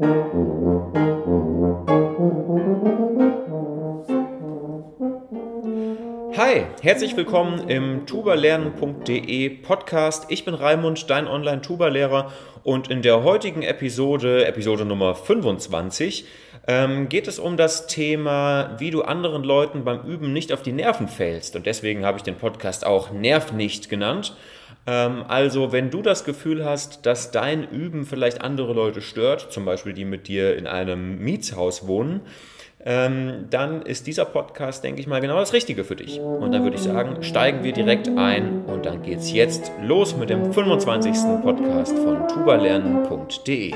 Hi, herzlich willkommen im tubalernen.de Podcast. Ich bin Raimund, dein Online-Tuba-Lehrer und in der heutigen Episode, Episode Nummer 25, ähm, geht es um das Thema, wie du anderen Leuten beim Üben nicht auf die Nerven fällst. Und deswegen habe ich den Podcast auch Nerv nicht genannt. Ähm, also, wenn du das Gefühl hast, dass dein Üben vielleicht andere Leute stört, zum Beispiel die mit dir in einem Mietshaus wohnen, ähm, dann ist dieser Podcast, denke ich mal, genau das Richtige für dich. Und dann würde ich sagen, steigen wir direkt ein und dann geht es jetzt los mit dem 25. Podcast von tubalernen.de.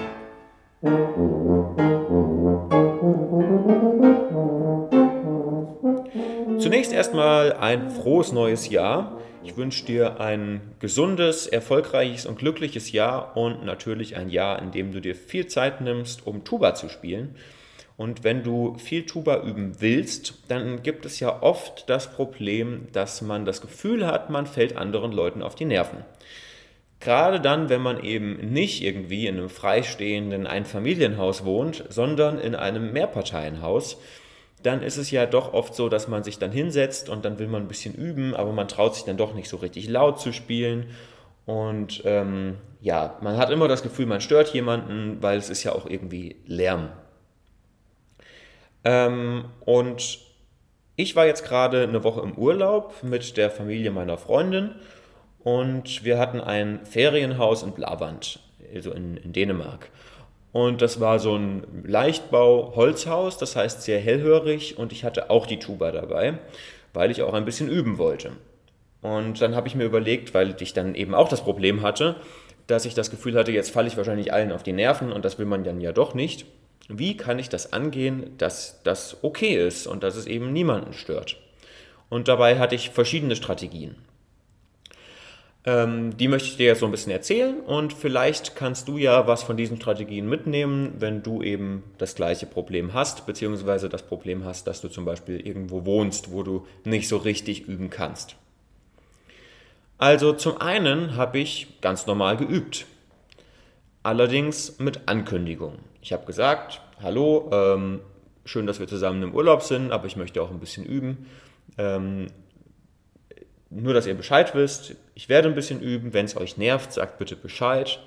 Zunächst erstmal ein frohes neues Jahr. Ich wünsche dir ein gesundes, erfolgreiches und glückliches Jahr und natürlich ein Jahr, in dem du dir viel Zeit nimmst, um Tuba zu spielen. Und wenn du viel Tuba üben willst, dann gibt es ja oft das Problem, dass man das Gefühl hat, man fällt anderen Leuten auf die Nerven. Gerade dann, wenn man eben nicht irgendwie in einem freistehenden Einfamilienhaus wohnt, sondern in einem Mehrparteienhaus, dann ist es ja doch oft so, dass man sich dann hinsetzt und dann will man ein bisschen üben, aber man traut sich dann doch nicht so richtig laut zu spielen. Und ähm, ja, man hat immer das Gefühl, man stört jemanden, weil es ist ja auch irgendwie Lärm ähm, und ich war jetzt gerade eine Woche im Urlaub mit der Familie meiner Freundin und wir hatten ein Ferienhaus in Blavand, also in, in Dänemark. Und das war so ein Leichtbau-Holzhaus, das heißt sehr hellhörig und ich hatte auch die Tuba dabei, weil ich auch ein bisschen üben wollte. Und dann habe ich mir überlegt, weil ich dann eben auch das Problem hatte, dass ich das Gefühl hatte, jetzt falle ich wahrscheinlich allen auf die Nerven und das will man dann ja doch nicht wie kann ich das angehen, dass das okay ist und dass es eben niemanden stört. Und dabei hatte ich verschiedene Strategien. Ähm, die möchte ich dir jetzt so ein bisschen erzählen und vielleicht kannst du ja was von diesen Strategien mitnehmen, wenn du eben das gleiche Problem hast, beziehungsweise das Problem hast, dass du zum Beispiel irgendwo wohnst, wo du nicht so richtig üben kannst. Also zum einen habe ich ganz normal geübt, allerdings mit Ankündigung. Ich habe gesagt, hallo, ähm, schön, dass wir zusammen im Urlaub sind, aber ich möchte auch ein bisschen üben. Ähm, nur, dass ihr Bescheid wisst, ich werde ein bisschen üben. Wenn es euch nervt, sagt bitte Bescheid.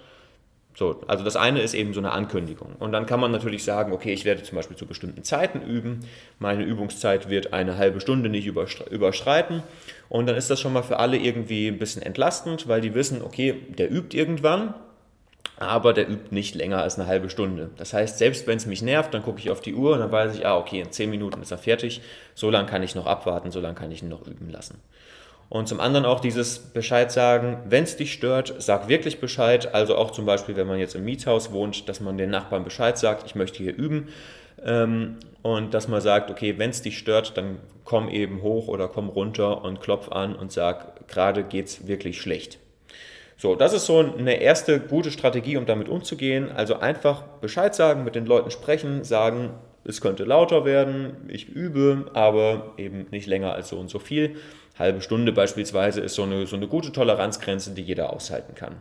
So, also das eine ist eben so eine Ankündigung. Und dann kann man natürlich sagen, okay, ich werde zum Beispiel zu bestimmten Zeiten üben. Meine Übungszeit wird eine halbe Stunde nicht überschreiten. Und dann ist das schon mal für alle irgendwie ein bisschen entlastend, weil die wissen, okay, der übt irgendwann aber der übt nicht länger als eine halbe Stunde. Das heißt, selbst wenn es mich nervt, dann gucke ich auf die Uhr und dann weiß ich, ah, okay, in zehn Minuten ist er fertig, so lange kann ich noch abwarten, so lange kann ich ihn noch üben lassen. Und zum anderen auch dieses Bescheid sagen, wenn es dich stört, sag wirklich Bescheid. Also auch zum Beispiel, wenn man jetzt im Mietshaus wohnt, dass man den Nachbarn Bescheid sagt, ich möchte hier üben. Ähm, und dass man sagt, okay, wenn es dich stört, dann komm eben hoch oder komm runter und klopf an und sag, gerade geht es wirklich schlecht. So, das ist so eine erste gute Strategie, um damit umzugehen. Also einfach Bescheid sagen, mit den Leuten sprechen, sagen, es könnte lauter werden, ich übe, aber eben nicht länger als so und so viel. Halbe Stunde beispielsweise ist so eine, so eine gute Toleranzgrenze, die jeder aushalten kann.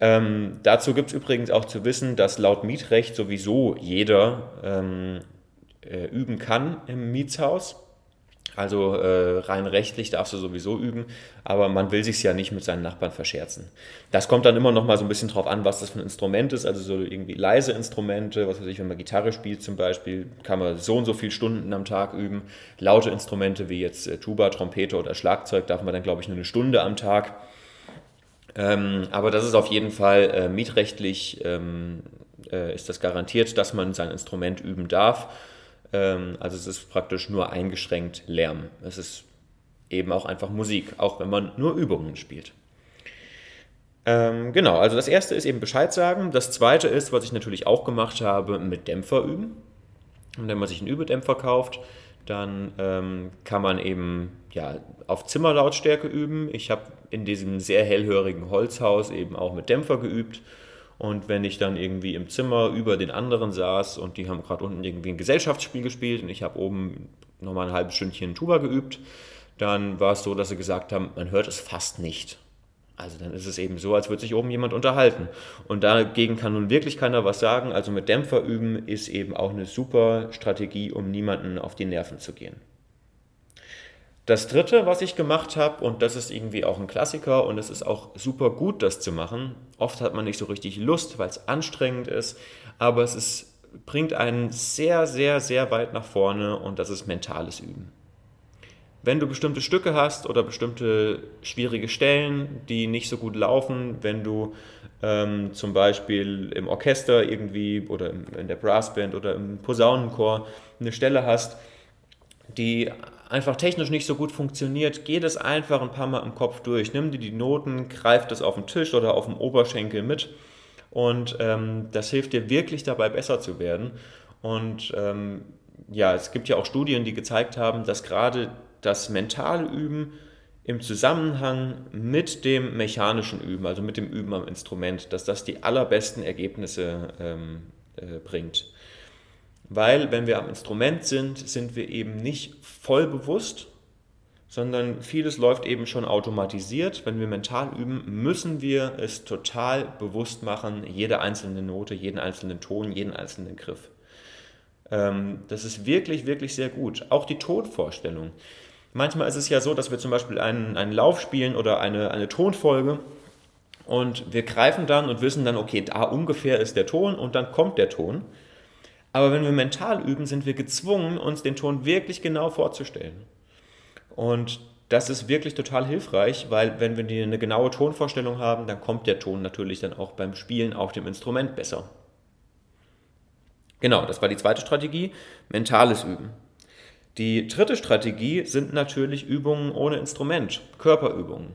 Ähm, dazu gibt es übrigens auch zu wissen, dass laut Mietrecht sowieso jeder ähm, äh, üben kann im Mietshaus. Also äh, rein rechtlich darfst du sowieso üben, aber man will sich ja nicht mit seinen Nachbarn verscherzen. Das kommt dann immer noch mal so ein bisschen drauf an, was das für ein Instrument ist. Also so irgendwie leise Instrumente, was weiß ich, wenn man Gitarre spielt zum Beispiel, kann man so und so viele Stunden am Tag üben. Laute Instrumente wie jetzt äh, Tuba, Trompete oder Schlagzeug darf man dann, glaube ich, nur eine Stunde am Tag. Ähm, aber das ist auf jeden Fall äh, mietrechtlich ähm, äh, ist das garantiert, dass man sein Instrument üben darf. Ähm, also es ist praktisch nur eingeschränkt Lärm. Es ist eben auch einfach Musik, auch wenn man nur Übungen spielt. Ähm, genau, also das erste ist eben Bescheid sagen. Das zweite ist, was ich natürlich auch gemacht habe, mit Dämpfer üben. Und wenn man sich einen Übedämpfer kauft, dann ähm, kann man eben ja, auf Zimmerlautstärke üben. Ich habe in diesem sehr hellhörigen Holzhaus eben auch mit Dämpfer geübt und wenn ich dann irgendwie im Zimmer über den anderen saß und die haben gerade unten irgendwie ein Gesellschaftsspiel gespielt und ich habe oben nochmal ein halbes Stündchen Tuba geübt, dann war es so, dass sie gesagt haben, man hört es fast nicht. Also dann ist es eben so, als würde sich oben jemand unterhalten. Und dagegen kann nun wirklich keiner was sagen. Also mit Dämpfer üben ist eben auch eine super Strategie, um niemanden auf die Nerven zu gehen. Das dritte, was ich gemacht habe, und das ist irgendwie auch ein Klassiker und es ist auch super gut, das zu machen. Oft hat man nicht so richtig Lust, weil es anstrengend ist, aber es ist, bringt einen sehr, sehr, sehr weit nach vorne und das ist mentales Üben wenn du bestimmte Stücke hast oder bestimmte schwierige Stellen, die nicht so gut laufen, wenn du ähm, zum Beispiel im Orchester irgendwie oder in der Brassband oder im Posaunenchor eine Stelle hast, die einfach technisch nicht so gut funktioniert, geh das einfach ein paar Mal im Kopf durch. Nimm dir die Noten, greif das auf den Tisch oder auf dem Oberschenkel mit und ähm, das hilft dir wirklich dabei besser zu werden. Und ähm, ja, es gibt ja auch Studien, die gezeigt haben, dass gerade das mentale Üben im Zusammenhang mit dem mechanischen Üben, also mit dem Üben am Instrument, dass das die allerbesten Ergebnisse ähm, äh, bringt. Weil wenn wir am Instrument sind, sind wir eben nicht voll bewusst, sondern vieles läuft eben schon automatisiert. Wenn wir mental üben, müssen wir es total bewusst machen, jede einzelne Note, jeden einzelnen Ton, jeden einzelnen Griff. Ähm, das ist wirklich, wirklich sehr gut. Auch die Tonvorstellung. Manchmal ist es ja so, dass wir zum Beispiel einen, einen Lauf spielen oder eine, eine Tonfolge und wir greifen dann und wissen dann, okay, da ungefähr ist der Ton und dann kommt der Ton. Aber wenn wir mental üben, sind wir gezwungen, uns den Ton wirklich genau vorzustellen. Und das ist wirklich total hilfreich, weil wenn wir eine genaue Tonvorstellung haben, dann kommt der Ton natürlich dann auch beim Spielen auf dem Instrument besser. Genau, das war die zweite Strategie, mentales Üben. Die dritte Strategie sind natürlich Übungen ohne Instrument, Körperübungen.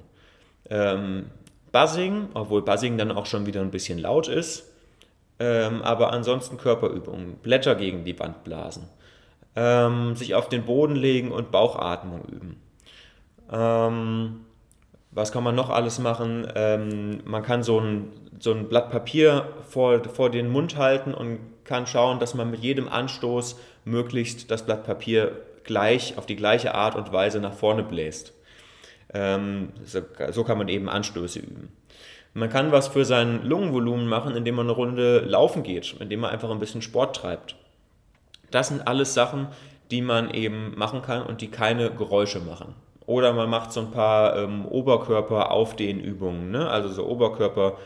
Ähm, Buzzing, obwohl Buzzing dann auch schon wieder ein bisschen laut ist, ähm, aber ansonsten Körperübungen, Blätter gegen die Wand blasen, ähm, sich auf den Boden legen und Bauchatmung üben. Ähm, was kann man noch alles machen? Ähm, man kann so ein, so ein Blatt Papier vor, vor den Mund halten und kann schauen, dass man mit jedem Anstoß möglichst das Blatt Papier gleich auf die gleiche Art und Weise nach vorne bläst. Ähm, so, so kann man eben Anstöße üben. Man kann was für sein Lungenvolumen machen, indem man eine Runde laufen geht, indem man einfach ein bisschen Sport treibt. Das sind alles Sachen, die man eben machen kann und die keine Geräusche machen. Oder man macht so ein paar ähm, Oberkörper-Aufdehnübungen, ne? also so Oberkörper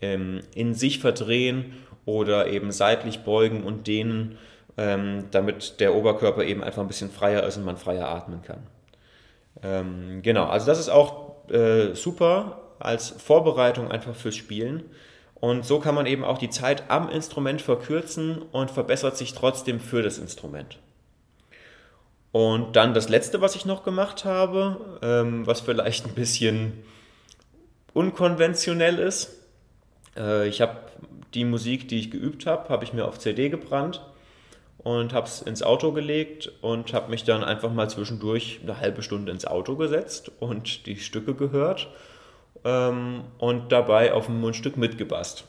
ähm, in sich verdrehen oder eben seitlich beugen und dehnen, ähm, damit der Oberkörper eben einfach ein bisschen freier ist und man freier atmen kann. Ähm, genau, also das ist auch äh, super als Vorbereitung einfach fürs Spielen. Und so kann man eben auch die Zeit am Instrument verkürzen und verbessert sich trotzdem für das Instrument. Und dann das letzte, was ich noch gemacht habe, ähm, was vielleicht ein bisschen unkonventionell ist. Äh, ich habe die Musik, die ich geübt habe, habe ich mir auf CD gebrannt und habe es ins Auto gelegt und habe mich dann einfach mal zwischendurch eine halbe Stunde ins Auto gesetzt und die Stücke gehört ähm, und dabei auf ein Mundstück mitgebast.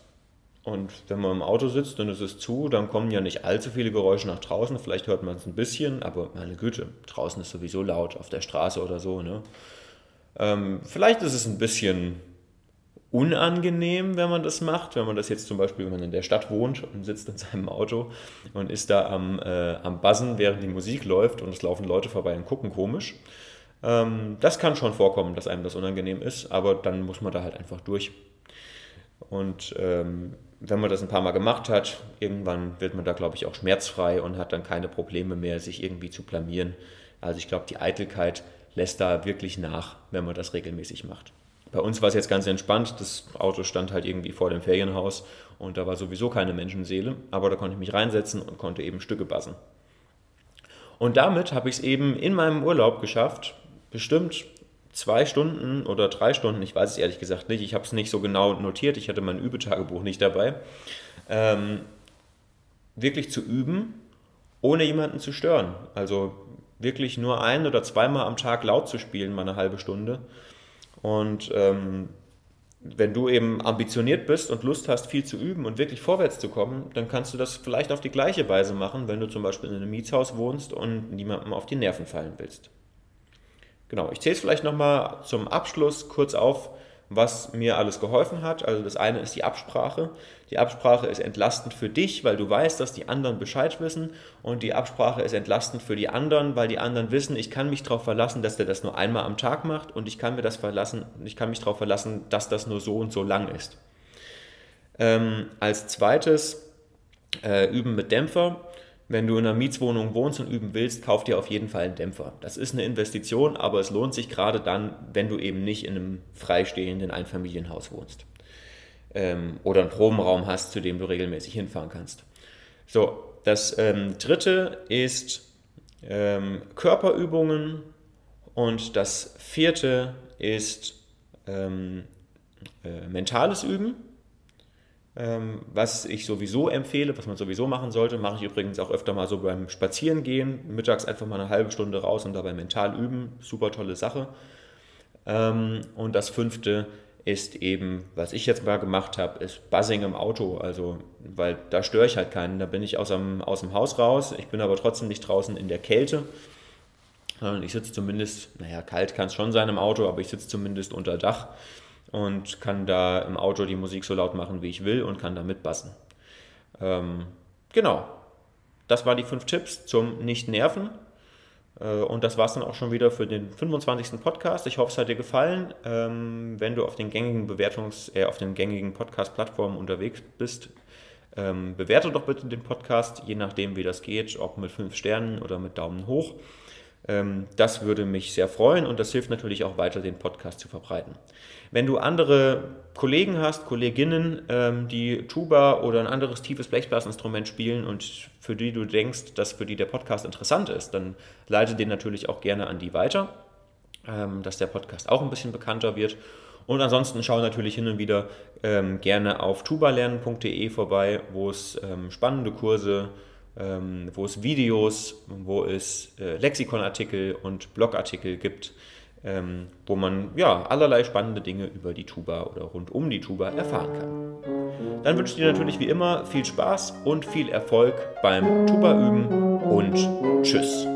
Und wenn man im Auto sitzt und es ist zu, dann kommen ja nicht allzu viele Geräusche nach draußen. Vielleicht hört man es ein bisschen, aber meine Güte, draußen ist sowieso laut, auf der Straße oder so. Ne? Ähm, vielleicht ist es ein bisschen unangenehm, wenn man das macht. Wenn man das jetzt zum Beispiel, wenn man in der Stadt wohnt und sitzt in seinem Auto und ist da am, äh, am Buzzen, während die Musik läuft und es laufen Leute vorbei und gucken komisch. Ähm, das kann schon vorkommen, dass einem das unangenehm ist, aber dann muss man da halt einfach durch. Und ähm, wenn man das ein paar Mal gemacht hat, irgendwann wird man da, glaube ich, auch schmerzfrei und hat dann keine Probleme mehr, sich irgendwie zu blamieren. Also ich glaube, die Eitelkeit lässt da wirklich nach, wenn man das regelmäßig macht. Bei uns war es jetzt ganz entspannt. Das Auto stand halt irgendwie vor dem Ferienhaus und da war sowieso keine Menschenseele, aber da konnte ich mich reinsetzen und konnte eben Stücke bassen. Und damit habe ich es eben in meinem Urlaub geschafft, bestimmt zwei Stunden oder drei Stunden, ich weiß es ehrlich gesagt nicht, ich habe es nicht so genau notiert, ich hatte mein Übetagebuch nicht dabei, ähm, wirklich zu üben, ohne jemanden zu stören. Also wirklich nur ein oder zweimal am Tag laut zu spielen, mal eine halbe Stunde. Und ähm, wenn du eben ambitioniert bist und Lust hast, viel zu üben und wirklich vorwärts zu kommen, dann kannst du das vielleicht auf die gleiche Weise machen, wenn du zum Beispiel in einem Mietshaus wohnst und niemandem auf die Nerven fallen willst. Genau, ich zähle es vielleicht nochmal zum Abschluss kurz auf, was mir alles geholfen hat. Also das eine ist die Absprache. Die Absprache ist entlastend für dich, weil du weißt, dass die anderen Bescheid wissen. Und die Absprache ist entlastend für die anderen, weil die anderen wissen, ich kann mich darauf verlassen, dass der das nur einmal am Tag macht und ich kann mir das verlassen, ich kann mich darauf verlassen, dass das nur so und so lang ist. Ähm, als zweites äh, üben mit Dämpfer. Wenn du in einer Mietswohnung wohnst und üben willst, kauf dir auf jeden Fall einen Dämpfer. Das ist eine Investition, aber es lohnt sich gerade dann, wenn du eben nicht in einem freistehenden Einfamilienhaus wohnst. Ähm, oder einen Probenraum hast, zu dem du regelmäßig hinfahren kannst. So, das ähm, dritte ist ähm, Körperübungen und das vierte ist ähm, äh, mentales Üben. Ähm, was ich sowieso empfehle, was man sowieso machen sollte, mache ich übrigens auch öfter mal so beim Spazierengehen. Mittags einfach mal eine halbe Stunde raus und dabei mental üben. Super tolle Sache. Ähm, und das fünfte ist eben, was ich jetzt mal gemacht habe, ist Buzzing im Auto. Also, weil da störe ich halt keinen. Da bin ich aus dem, aus dem Haus raus. Ich bin aber trotzdem nicht draußen in der Kälte. Ich sitze zumindest, naja, kalt kann es schon sein im Auto, aber ich sitze zumindest unter Dach und kann da im Auto die Musik so laut machen, wie ich will und kann da mitbassen. Ähm, genau, das waren die fünf Tipps zum Nicht-Nerven. Äh, und das war es dann auch schon wieder für den 25. Podcast. Ich hoffe, es hat dir gefallen. Ähm, wenn du auf den gängigen Bewertungs-, äh, auf den gängigen Podcast-Plattformen unterwegs bist, ähm, bewerte doch bitte den Podcast, je nachdem, wie das geht, ob mit fünf Sternen oder mit Daumen hoch. Ähm, das würde mich sehr freuen und das hilft natürlich auch weiter, den Podcast zu verbreiten. Wenn du andere Kollegen hast, Kolleginnen, ähm, die Tuba oder ein anderes tiefes Blechblasinstrument spielen und für die du denkst, dass für die der Podcast interessant ist, dann leite den natürlich auch gerne an die weiter, ähm, dass der Podcast auch ein bisschen bekannter wird. Und ansonsten schau natürlich hin und wieder gerne auf tubalernen.de vorbei, wo es spannende Kurse gibt ähm, wo es Videos, wo es äh, Lexikonartikel und Blogartikel gibt, ähm, wo man ja allerlei spannende Dinge über die Tuba oder rund um die Tuba erfahren kann. Dann wünsche ich dir natürlich wie immer viel Spaß und viel Erfolg beim Tuba üben und tschüss.